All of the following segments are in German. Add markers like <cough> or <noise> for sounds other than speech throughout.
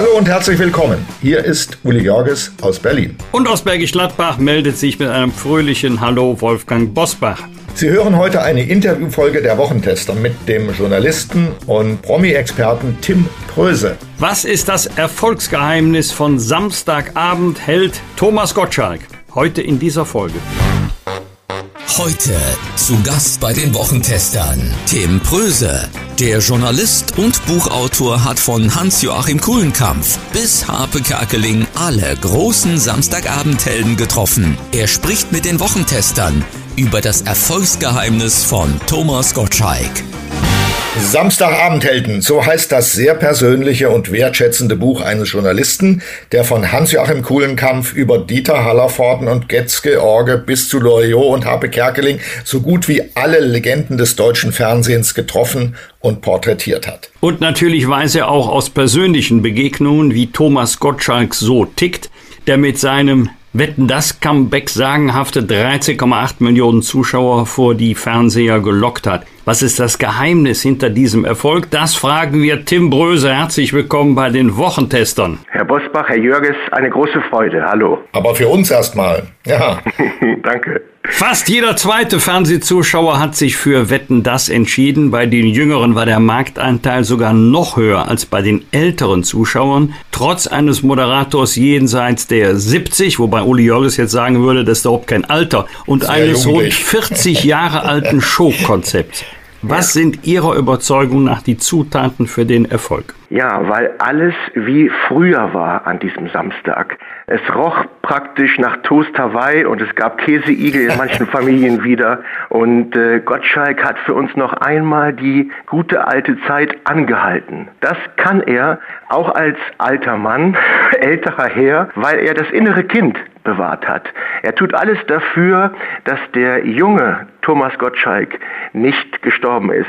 Hallo und herzlich willkommen. Hier ist Uli Jorges aus Berlin. Und aus Bergisch Gladbach meldet sich mit einem fröhlichen Hallo Wolfgang Bosbach. Sie hören heute eine Interviewfolge der Wochentester mit dem Journalisten und Promi-Experten Tim Pröse. Was ist das Erfolgsgeheimnis von Samstagabend Held Thomas Gottschalk? Heute in dieser Folge. Heute zu Gast bei den Wochentestern Tim Pröse. Der Journalist und Buchautor hat von Hans-Joachim Kuhlenkampf bis Harpe Kerkeling alle großen Samstagabendhelden getroffen. Er spricht mit den Wochentestern über das Erfolgsgeheimnis von Thomas Gottschalk. Samstagabendhelden, so heißt das sehr persönliche und wertschätzende Buch eines Journalisten, der von Hans-Joachim Kuhlenkampf über Dieter Hallervorden und Getzke Orge bis zu Loriot und Harpe Kerkeling so gut wie alle Legenden des deutschen Fernsehens getroffen und porträtiert hat. Und natürlich weiß er auch aus persönlichen Begegnungen, wie Thomas Gottschalk so tickt, der mit seinem Wetten das Comeback sagenhafte 13,8 Millionen Zuschauer vor die Fernseher gelockt hat. Was ist das Geheimnis hinter diesem Erfolg? Das fragen wir Tim Bröse. Herzlich willkommen bei den Wochentestern. Herr Bosbach, Herr Jörges, eine große Freude. Hallo. Aber für uns erstmal. Ja. <laughs> Danke. Fast jeder zweite Fernsehzuschauer hat sich für Wetten das entschieden. Bei den Jüngeren war der Marktanteil sogar noch höher als bei den älteren Zuschauern. Trotz eines Moderators jenseits der 70, wobei Uli Jörges jetzt sagen würde, das ist überhaupt kein Alter, und Sehr eines rund jugendlich. 40 Jahre alten <laughs> Showkonzepts. Was sind Ihrer Überzeugung nach die Zutaten für den Erfolg? Ja, weil alles wie früher war an diesem Samstag. Es roch praktisch nach Toast Hawaii und es gab Käseigel in manchen <laughs> Familien wieder. Und äh, Gottschalk hat für uns noch einmal die gute alte Zeit angehalten. Das kann er auch als alter Mann, <laughs> älterer Herr, weil er das innere Kind bewahrt hat. Er tut alles dafür, dass der junge Thomas Gottschalk nicht gestorben ist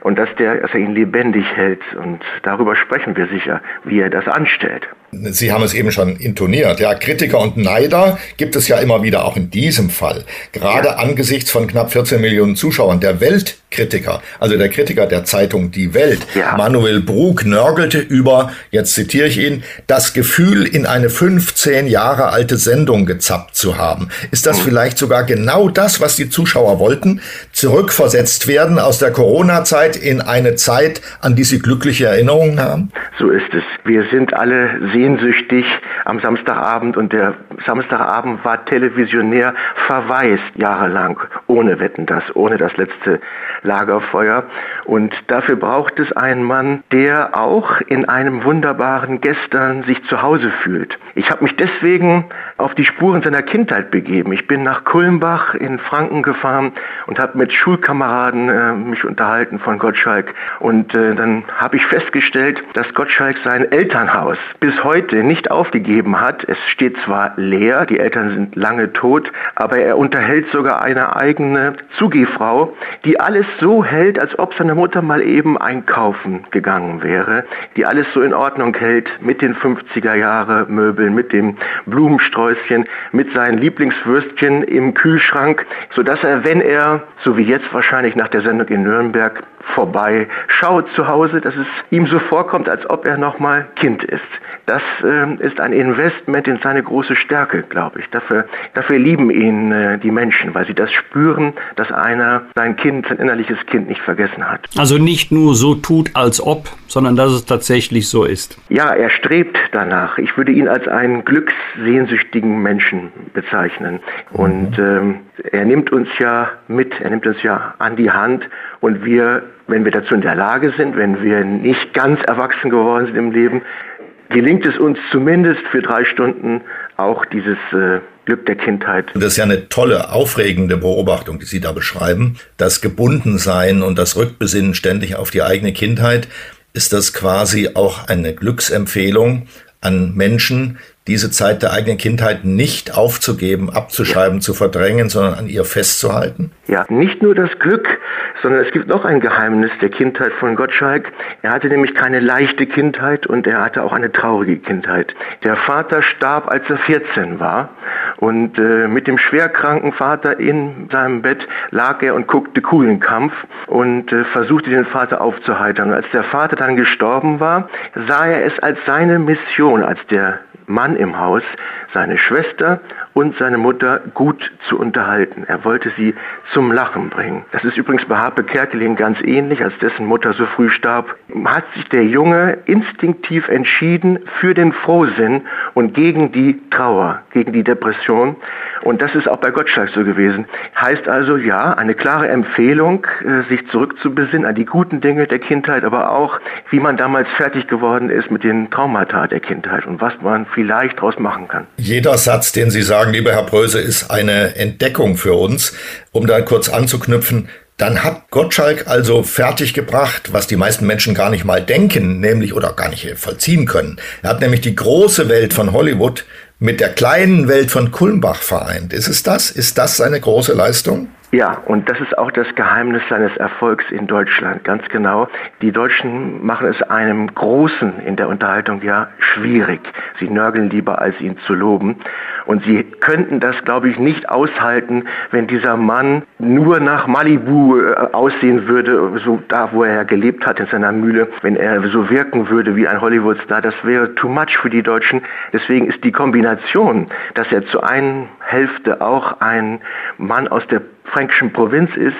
und dass, der, dass er ihn lebendig hält. Und darüber sprechen wir sicher, wie er das anstellt. Sie haben es eben schon intoniert. Ja, Kritiker und Neider gibt es ja immer wieder, auch in diesem Fall. Gerade Ja. angesichts von knapp 14 Millionen Zuschauern. Der Weltkritiker, also der Kritiker der Zeitung Die Welt, Ja. Manuel Brug, nörgelte über, jetzt zitiere ich ihn, das Gefühl, in eine 15 Jahre alte Sendung gezappt zu haben. Ist das vielleicht sogar genau das, was die Zuschauer wollten? Zurückversetzt werden aus der Corona-Zeit in eine Zeit, an die sie glückliche Erinnerungen haben? So ist es. Wir sind alle sehnsüchtig am Samstagabend und der Samstagabend war televisionär verwaist jahrelang ohne Wetten das, ohne das letzte Lagerfeuer. Und dafür braucht es einen Mann, der auch in einem wunderbaren Gestern sich zu Hause fühlt. Ich habe mich deswegen auf die Spuren seiner Kindheit begeben. Ich bin nach Kulmbach in Franken gefahren und habe mit Schulkameraden äh, mich unterhalten von Gottschalk. Und äh, dann habe ich festgestellt, dass Gottschalk sein Elternhaus bis heute nicht aufgegeben hat. Es steht zwar leer, die Eltern sind lange tot, aber er unterhält sogar eine eigene Zugehfrau, die alles so hält, als ob seine Mutter mal eben einkaufen gegangen wäre, die alles so in Ordnung hält mit den 50er Jahre Möbeln, mit dem Blumensträußchen, mit seinen Lieblingswürstchen im Kühlschrank, so dass er, wenn er, so wie jetzt wahrscheinlich nach der Sendung in Nürnberg, vorbei schaut zu Hause, dass es ihm so vorkommt, als ob er noch mal Kind ist. Das ähm, ist ein Investment in seine große Stärke, glaube ich. Dafür, dafür lieben ihn äh, die Menschen, weil sie das spüren, dass einer sein Kind, sein innerliches Kind nicht vergessen hat. Also nicht nur so tut, als ob, sondern dass es tatsächlich so ist. Ja, er strebt danach. Ich würde ihn als einen glückssehnsüchtigen Menschen bezeichnen. Und ähm, er nimmt uns ja mit, er nimmt uns ja an die Hand und wir, wenn wir dazu in der Lage sind, wenn wir nicht ganz erwachsen geworden sind im Leben, gelingt es uns zumindest für drei Stunden auch dieses äh, Glück der Kindheit. Das ist ja eine tolle, aufregende Beobachtung, die Sie da beschreiben. Das Gebundensein und das Rückbesinnen ständig auf die eigene Kindheit, ist das quasi auch eine Glücksempfehlung an Menschen, diese Zeit der eigenen Kindheit nicht aufzugeben, abzuschreiben, zu verdrängen, sondern an ihr festzuhalten? Ja, nicht nur das Glück, sondern es gibt noch ein Geheimnis der Kindheit von Gottschalk. Er hatte nämlich keine leichte Kindheit und er hatte auch eine traurige Kindheit. Der Vater starb, als er 14 war und äh, mit dem schwerkranken Vater in seinem Bett lag er und guckte coolen Kampf und äh, versuchte den Vater aufzuheitern. Und als der Vater dann gestorben war, sah er es als seine Mission, als der Mann im Haus, seine Schwester und seine Mutter gut zu unterhalten. Er wollte sie zum Lachen bringen. Das ist übrigens bei Harpe Kerkeling ganz ähnlich, als dessen Mutter so früh starb. Hat sich der Junge instinktiv entschieden für den Frohsinn und gegen die Trauer, gegen die Depression. Und das ist auch bei Gottschalk so gewesen. Heißt also, ja, eine klare Empfehlung, äh, sich zurückzubesinnen an die guten Dinge der Kindheit, aber auch, wie man damals fertig geworden ist mit den Traumata der Kindheit und was man vielleicht daraus machen kann. Jeder Satz, den Sie sagen, lieber Herr Bröse, ist eine Entdeckung für uns. Um da kurz anzuknüpfen, dann hat Gottschalk also fertiggebracht, was die meisten Menschen gar nicht mal denken, nämlich oder gar nicht vollziehen können. Er hat nämlich die große Welt von Hollywood mit der kleinen Welt von Kulmbach vereint. Ist es das? Ist das seine große Leistung? Ja, und das ist auch das Geheimnis seines Erfolgs in Deutschland, ganz genau. Die Deutschen machen es einem Großen in der Unterhaltung ja schwierig. Sie nörgeln lieber, als ihn zu loben. Und sie könnten das, glaube ich, nicht aushalten, wenn dieser Mann nur nach Malibu äh, aussehen würde, so da, wo er gelebt hat, in seiner Mühle, wenn er so wirken würde wie ein Hollywoodstar. Das wäre too much für die Deutschen. Deswegen ist die Kombination, dass er zu einer Hälfte auch ein Mann aus der fränkischen Provinz ist,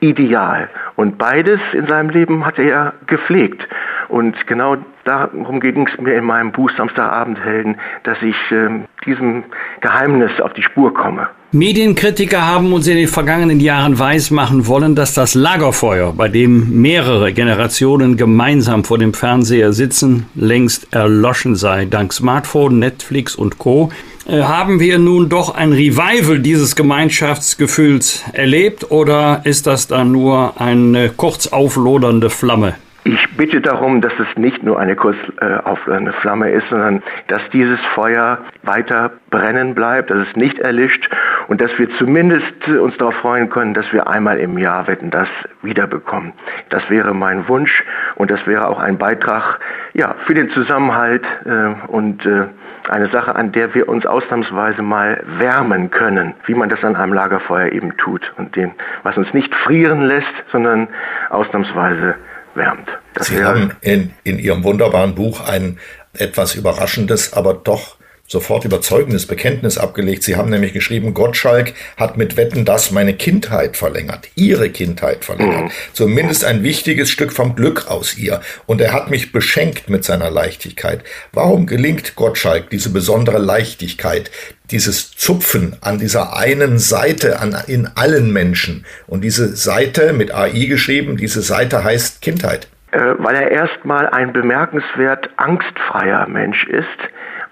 ideal. Und beides in seinem Leben hat er gepflegt. Und genau darum ging es mir in meinem Buch Samstagabendhelden, dass ich äh, diesem Geheimnis auf die Spur komme. Medienkritiker haben uns in den vergangenen Jahren weismachen wollen, dass das Lagerfeuer, bei dem mehrere Generationen gemeinsam vor dem Fernseher sitzen, längst erloschen sei. Dank Smartphone, Netflix und Co. Äh, haben wir nun doch ein Revival dieses Gemeinschaftsgefühls erlebt oder ist das dann nur eine kurz auflodernde Flamme? Ich bitte darum, dass es nicht nur eine kurz äh, auflodernde Flamme ist, sondern dass dieses Feuer weiter brennen bleibt, dass es nicht erlischt und dass wir zumindest uns darauf freuen können, dass wir einmal im Jahr Wetten das wiederbekommen. Das wäre mein Wunsch und das wäre auch ein Beitrag ja, für den Zusammenhalt äh, und äh, eine Sache, an der wir uns ausnahmsweise mal wärmen können, wie man das an einem Lagerfeuer eben tut und den, was uns nicht frieren lässt, sondern ausnahmsweise wärmt. Das Sie haben in, in Ihrem wunderbaren Buch ein etwas überraschendes, aber doch sofort überzeugendes Bekenntnis abgelegt. Sie haben nämlich geschrieben, Gottschalk hat mit Wetten das meine Kindheit verlängert, ihre Kindheit verlängert. Mhm. Zumindest ein wichtiges Stück vom Glück aus ihr. Und er hat mich beschenkt mit seiner Leichtigkeit. Warum gelingt Gottschalk diese besondere Leichtigkeit, dieses Zupfen an dieser einen Seite an, in allen Menschen? Und diese Seite mit AI geschrieben, diese Seite heißt Kindheit. Äh, weil er erstmal ein bemerkenswert angstfreier Mensch ist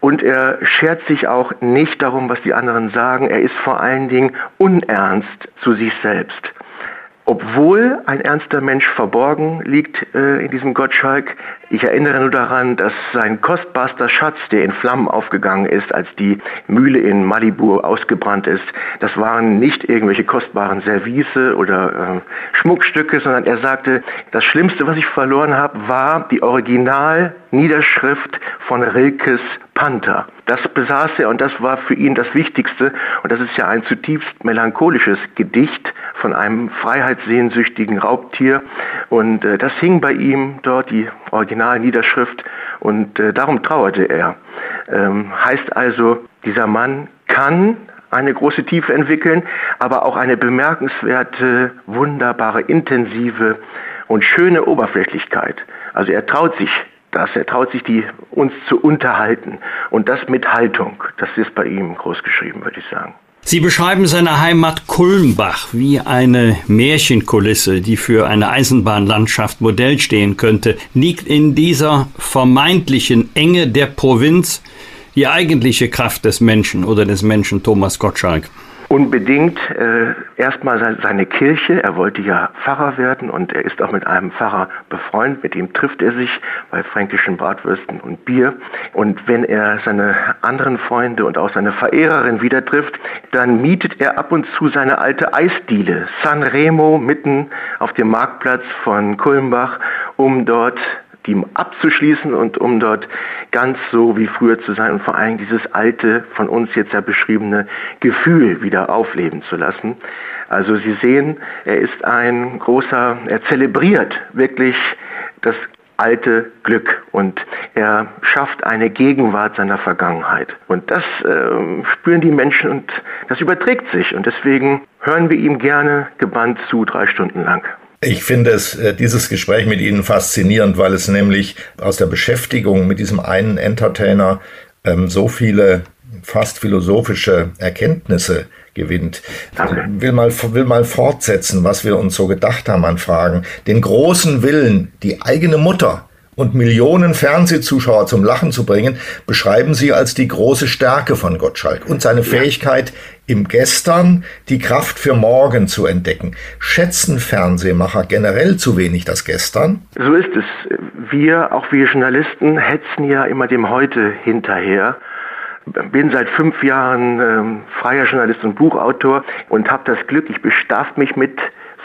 und er schert sich auch nicht darum, was die anderen sagen. Er ist vor allen Dingen unernst zu sich selbst. Obwohl ein ernster Mensch verborgen liegt äh, in diesem Gottschalk, ich erinnere nur daran, dass sein kostbarster Schatz, der in Flammen aufgegangen ist, als die Mühle in Malibu ausgebrannt ist, das waren nicht irgendwelche kostbaren Service oder äh, Schmuckstücke, sondern er sagte, das Schlimmste, was ich verloren habe, war die Originalniederschrift von Rilkes Panther. Das besaß er und das war für ihn das Wichtigste. Und das ist ja ein zutiefst melancholisches Gedicht von einem freiheitssehnsüchtigen Raubtier. Und äh, das hing bei ihm dort, die Originalniederschrift. Und äh, darum trauerte er. Ähm, heißt also, dieser Mann kann eine große Tiefe entwickeln, aber auch eine bemerkenswerte, wunderbare, intensive und schöne Oberflächlichkeit. Also er traut sich das. Er traut sich, die, uns zu unterhalten. Und das mit Haltung. Das ist bei ihm groß geschrieben, würde ich sagen. Sie beschreiben seine Heimat Kulmbach wie eine Märchenkulisse, die für eine Eisenbahnlandschaft Modell stehen könnte. Liegt in dieser vermeintlichen Enge der Provinz die eigentliche Kraft des Menschen oder des Menschen Thomas Gottschalk? Unbedingt äh, erstmal seine Kirche. Er wollte ja Pfarrer werden und er ist auch mit einem Pfarrer befreundet. Mit dem trifft er sich bei fränkischen Bratwürsten und Bier. Und wenn er seine anderen Freunde und auch seine Verehrerin wieder trifft, dann mietet er ab und zu seine alte Eisdiele San Remo mitten auf dem Marktplatz von Kulmbach, um dort die abzuschließen und um dort ganz so wie früher zu sein und vor allem dieses alte, von uns jetzt ja beschriebene Gefühl wieder aufleben zu lassen. Also Sie sehen, er ist ein großer, er zelebriert wirklich das alte Glück und er schafft eine Gegenwart seiner Vergangenheit. Und das äh, spüren die Menschen und das überträgt sich und deswegen hören wir ihm gerne gebannt zu drei Stunden lang. Ich finde es, äh, dieses Gespräch mit Ihnen faszinierend, weil es nämlich aus der Beschäftigung mit diesem einen Entertainer ähm, so viele fast philosophische Erkenntnisse gewinnt. Ich will mal, will mal fortsetzen, was wir uns so gedacht haben an Fragen. Den großen Willen, die eigene Mutter und Millionen Fernsehzuschauer zum Lachen zu bringen, beschreiben sie als die große Stärke von Gottschalk und seine Fähigkeit, im Gestern die Kraft für morgen zu entdecken. Schätzen Fernsehmacher generell zu wenig das Gestern? So ist es. Wir, auch wir Journalisten, hetzen ja immer dem Heute hinterher bin seit fünf Jahren ähm, freier Journalist und Buchautor und habe das Glück, ich bedarf mich mit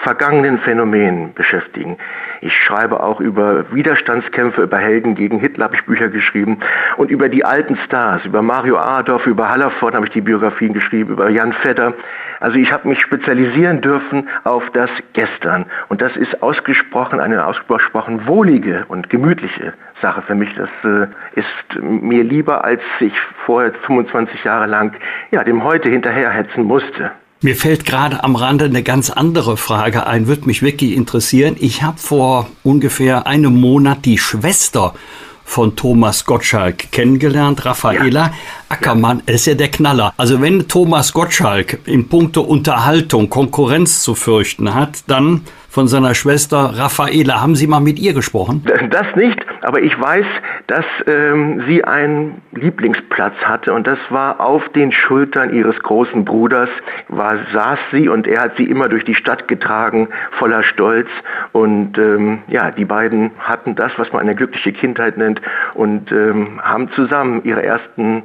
vergangenen Phänomenen beschäftigen. Ich schreibe auch über Widerstandskämpfe, über Helden gegen Hitler habe ich Bücher geschrieben und über die alten Stars, über Mario Adorf, über Hallerford habe ich die Biografien geschrieben, über Jan Fedder. Also ich habe mich spezialisieren dürfen auf das Gestern und das ist ausgesprochen eine ausgesprochen wohlige und gemütliche Sache für mich. Das äh, ist mir lieber, als ich vorher 25 Jahre lang ja, dem Heute hinterherhetzen musste. Mir fällt gerade am Rande eine ganz andere Frage ein, würde mich wirklich interessieren. Ich habe vor ungefähr einem Monat die Schwester von Thomas Gottschalk kennengelernt, Raffaela ja. Ackermann, ja. ist ja der Knaller. Also wenn Thomas Gottschalk in puncto Unterhaltung Konkurrenz zu fürchten hat, dann von seiner Schwester Raffaela. Haben Sie mal mit ihr gesprochen? Das nicht, aber ich weiß, dass ähm, sie einen Lieblingsplatz hatte und das war auf den Schultern ihres großen Bruders, war, saß sie und er hat sie immer durch die Stadt getragen, voller Stolz und ähm, ja, die beiden hatten das, was man eine glückliche Kindheit nennt und ähm, haben zusammen ihre ersten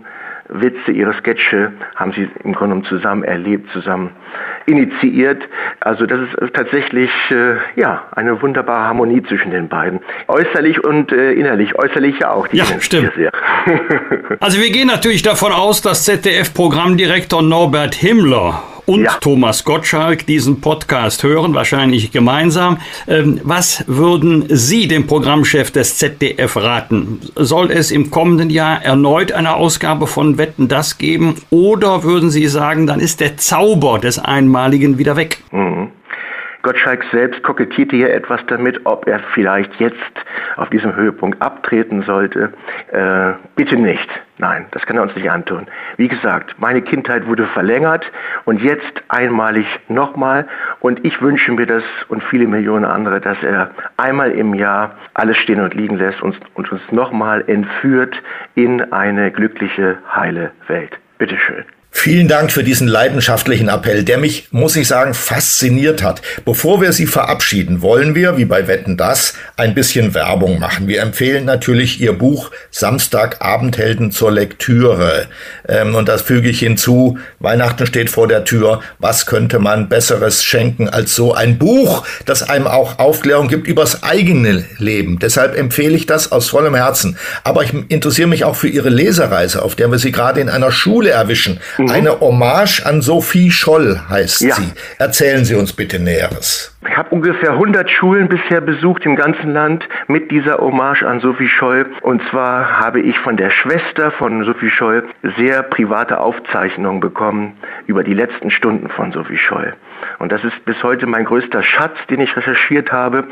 Witze, ihre Sketche haben sie im Grunde genommen zusammen erlebt, zusammen initiiert. Also das ist tatsächlich äh, ja eine wunderbare Harmonie zwischen den beiden. Äußerlich und äh, innerlich. Äußerlich ja auch. ja, stimmt. also wir gehen natürlich davon aus, dass ZDF-Programmdirektor Norbert Himmler und ja. Thomas Gottschalk diesen Podcast hören, wahrscheinlich gemeinsam. Ähm, was würden Sie dem Programmchef des ZDF raten? Soll es im kommenden Jahr erneut eine Ausgabe von Wetten das geben oder würden Sie sagen, dann ist der Zauber des Einmaligen wieder weg? Mhm. Gottschalk selbst kokettierte hier etwas damit, ob er vielleicht jetzt auf diesem Höhepunkt abtreten sollte. Äh, bitte nicht. Nein, das kann er uns nicht antun. Wie gesagt, meine Kindheit wurde verlängert und jetzt einmalig nochmal. Und ich wünsche mir das und viele Millionen andere, dass er einmal im Jahr alles stehen und liegen lässt und, und uns nochmal entführt in eine glückliche, heile Welt. Bitteschön. Vielen Dank für diesen leidenschaftlichen Appell, der mich, muss ich sagen, fasziniert hat. Bevor wir Sie verabschieden, wollen wir, wie bei Wetten das, ein bisschen Werbung machen. Wir empfehlen natürlich Ihr Buch Samstagabendhelden zur Lektüre. Ähm, und das füge ich hinzu. Weihnachten steht vor der Tür. Was könnte man Besseres schenken als so ein Buch, das einem auch Aufklärung gibt übers eigene Leben? Deshalb empfehle ich das aus vollem Herzen. Aber ich interessiere mich auch für Ihre Lesereise, auf der wir Sie gerade in einer Schule erwischen. Mhm. Eine Hommage an Sophie Scholl heißt ja. sie. Erzählen Sie uns bitte Näheres. Ich habe ungefähr 100 Schulen bisher besucht im ganzen Land mit dieser Hommage an Sophie Scholl. Und zwar habe ich von der Schwester von Sophie Scholl sehr private Aufzeichnungen bekommen über die letzten Stunden von Sophie Scholl. Und das ist bis heute mein größter Schatz, den ich recherchiert habe.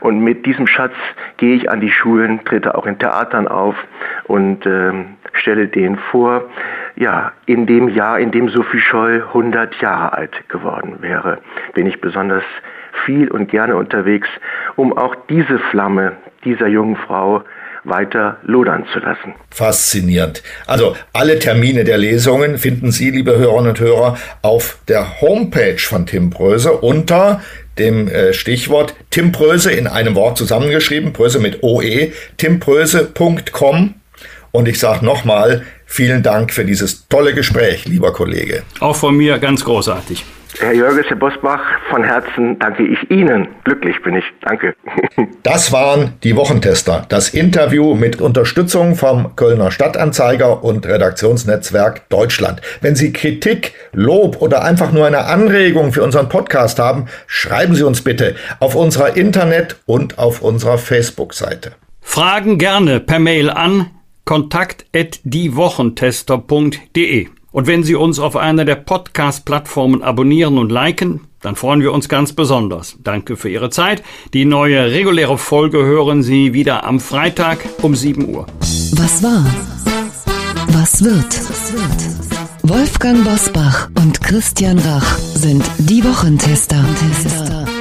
Und mit diesem Schatz gehe ich an die Schulen, trete auch in Theatern auf und ähm, stelle den vor, ja, in dem Jahr, in dem Sophie Scholl 100 Jahre alt geworden wäre, bin ich besonders viel und gerne unterwegs, um auch diese Flamme dieser jungen Frau weiter lodern zu lassen. Faszinierend. Also alle Termine der Lesungen finden Sie, liebe Hörerinnen und Hörer, auf der Homepage von Tim Bröse unter dem äh, Stichwort Tim Pröse in einem Wort zusammengeschrieben, Pröse mit OE, timpröse.com. Und ich sage nochmal, vielen Dank für dieses tolle Gespräch, lieber Kollege. Auch von mir ganz großartig. Herr Jörges, Herr Bosbach, von Herzen danke ich Ihnen. Glücklich bin ich. Danke. <laughs> Das waren die Wochentester. Das Interview mit Unterstützung vom Kölner Stadtanzeiger und Redaktionsnetzwerk Deutschland. Wenn Sie Kritik, Lob oder einfach nur eine Anregung für unseren Podcast haben, schreiben Sie uns bitte auf unserer Internet- und auf unserer Facebook-Seite. Fragen gerne per Mail an kontakt@diewochentester.de. Und wenn Sie uns auf einer der Podcast-Plattformen abonnieren und liken, dann freuen wir uns ganz besonders. Danke für Ihre Zeit. Die neue reguläre Folge hören Sie wieder am Freitag um 7 Uhr. Was war? Was wird? Wolfgang Bosbach und Christian Rach sind die Wochentester.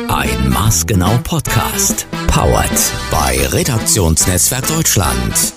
Ein Maßgenau Podcast. Powered bei Redaktionsnetzwerk Deutschland